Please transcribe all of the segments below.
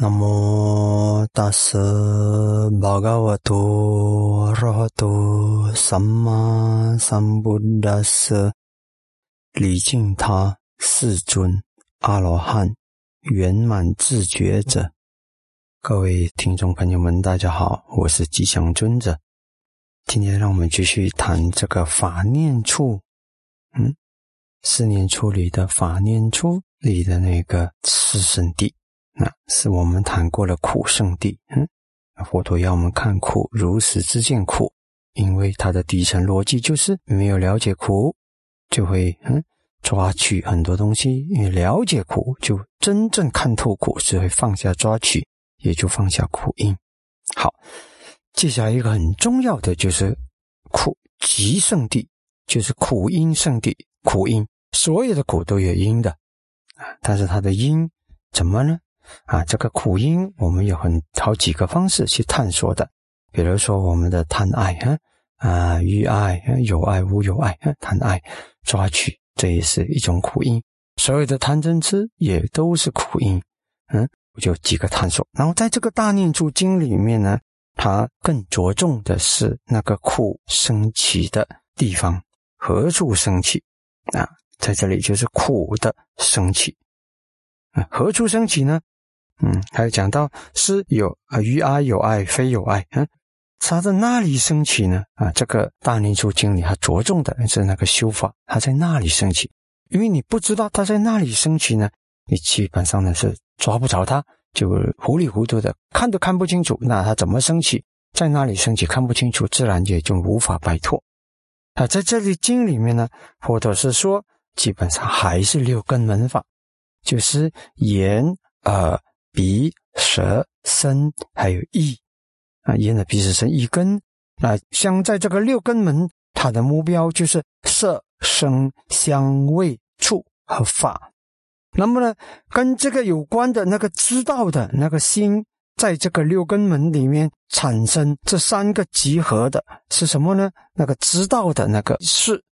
南无大师巴嘎瓦多罗哈多萨玛萨布达斯，礼敬他世尊阿罗汉圆满自觉者。各位听众朋友们，大家好，我是吉祥尊者。今天让我们继续谈这个法念处，嗯，四念处里的法念处里的那个四圣地。那是我们谈过了苦圣地，嗯，佛陀要我们看苦，如实之见苦，因为它的底层逻辑就是没有了解苦，就会嗯抓取很多东西，因为了解苦，就真正看透苦，是会放下抓取，也就放下苦因。好，接下来一个很重要的就是苦集圣地，就是苦因圣地，苦因所有的苦都有因的啊，但是它的因怎么呢？啊，这个苦因我们有很好几个方式去探索的，比如说我们的贪爱，啊啊欲爱，有爱无有爱，贪爱抓取，这也是一种苦因。所有的贪嗔痴也都是苦因。嗯，我就几个探索。然后在这个大念处经里面呢，它更着重的是那个苦升起的地方，何处升起？啊，在这里就是苦的升起。啊，何处升起呢？嗯，还有讲到是有啊，于爱有爱，非有爱。嗯，它在那里升起呢？啊，这个大念处经里它着重的是那个修法，它在那里升起。因为你不知道它在那里升起呢，你基本上呢是抓不着它，就糊里糊涂的看都看不清楚。那它怎么升起，在那里升起看不清楚，自然也就无法摆脱。啊，在这里经里面呢，或者是说，基本上还是六根门法，就是眼、耳。鼻、舌、身还有意啊，眼的鼻、舌、身、意根啊，像在这个六根门，它的目标就是色、声、香味、触和法。那么呢，跟这个有关的那个知道的那个心，在这个六根门里面产生这三个集合的是什么呢？那个知道的那个是，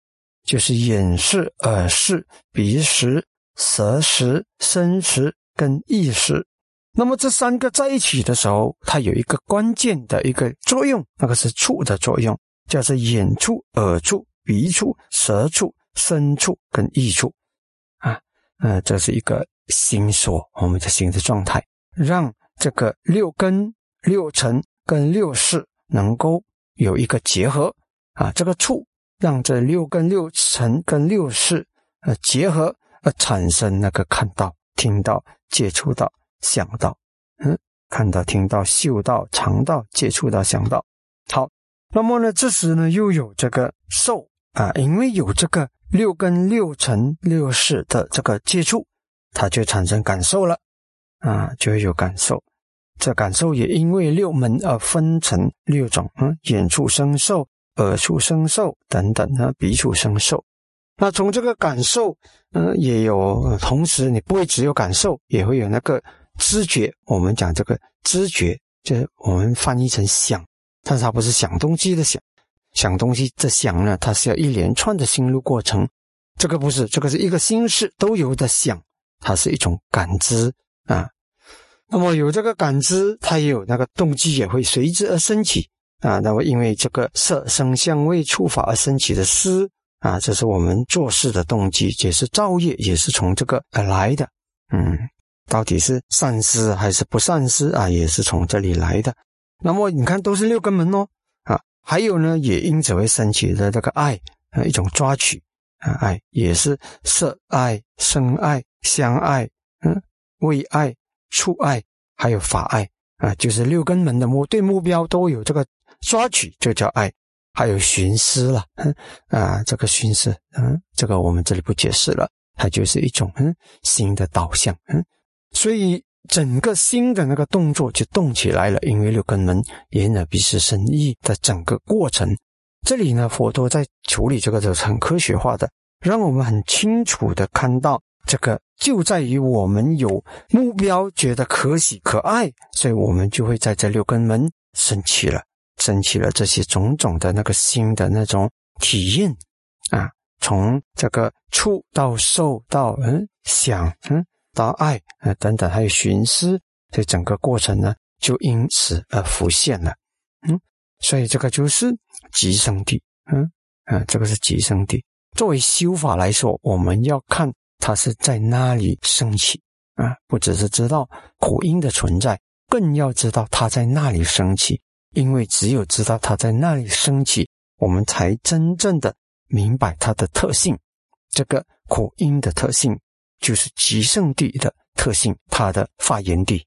就是眼视、耳视、鼻识、舌识、身识跟意识。那么这三个在一起的时候，它有一个关键的一个作用，那个是触的作用，叫做眼触、耳触、鼻触、舌触、身触跟意触，啊，呃，这是一个心所，我们的心的状态，让这个六根、六尘跟六识能够有一个结合，啊，这个触让这六根、六尘跟六识呃结合，而产生那个看到、听到、接触到。想到，嗯，看到、听到、嗅到、尝到、接触到、想到，好，那么呢，这时呢，又有这个受啊，因为有这个六根、六尘、六识的这个接触，它就产生感受了啊，就会有感受。这感受也因为六门而分成六种，嗯，眼处生受、耳处生受等等呢，鼻处生受。那从这个感受，嗯，也有同时，你不会只有感受，也会有那个。知觉，我们讲这个知觉，就是我们翻译成想，但是它不是想东西的想，想东西这想呢，它是要一连串的心路过程，这个不是，这个是一个心事都有的想，它是一种感知啊。那么有这个感知，它也有那个动机，也会随之而升起啊。那么因为这个色声香味触法而升起的思啊，这是我们做事的动机，也是造业，也是从这个而来的，嗯。到底是善思还是不善思啊？也是从这里来的。那么你看，都是六根门哦，啊，还有呢，也因此会升起的这个爱啊，一种抓取啊，爱也是色爱、声爱、香爱、嗯，味爱、触爱，还有法爱啊，就是六根门的目对目标都有这个抓取，就叫爱。还有寻思了，嗯啊，这个寻思，嗯，这个我们这里不解释了，它就是一种嗯新的导向，嗯。所以整个心的那个动作就动起来了，因为六根门眼耳鼻舌身意的整个过程，这里呢，佛陀在处理这个是很科学化的，让我们很清楚的看到，这个就在于我们有目标，觉得可喜可爱，所以我们就会在这六根门升起了，升起了这些种种的那个心的那种体验啊，从这个触到受到嗯想嗯。到爱啊等等，还有寻思所以整个过程呢，就因此而浮现了。嗯，所以这个就是极生地。嗯嗯，这个是极生地。作为修法来说，我们要看它是在哪里升起啊，不只是知道苦因的存在，更要知道它在那里升起。因为只有知道它在那里升起，我们才真正的明白它的特性。这个苦因的特性，就是极圣地的特性，它的发源地。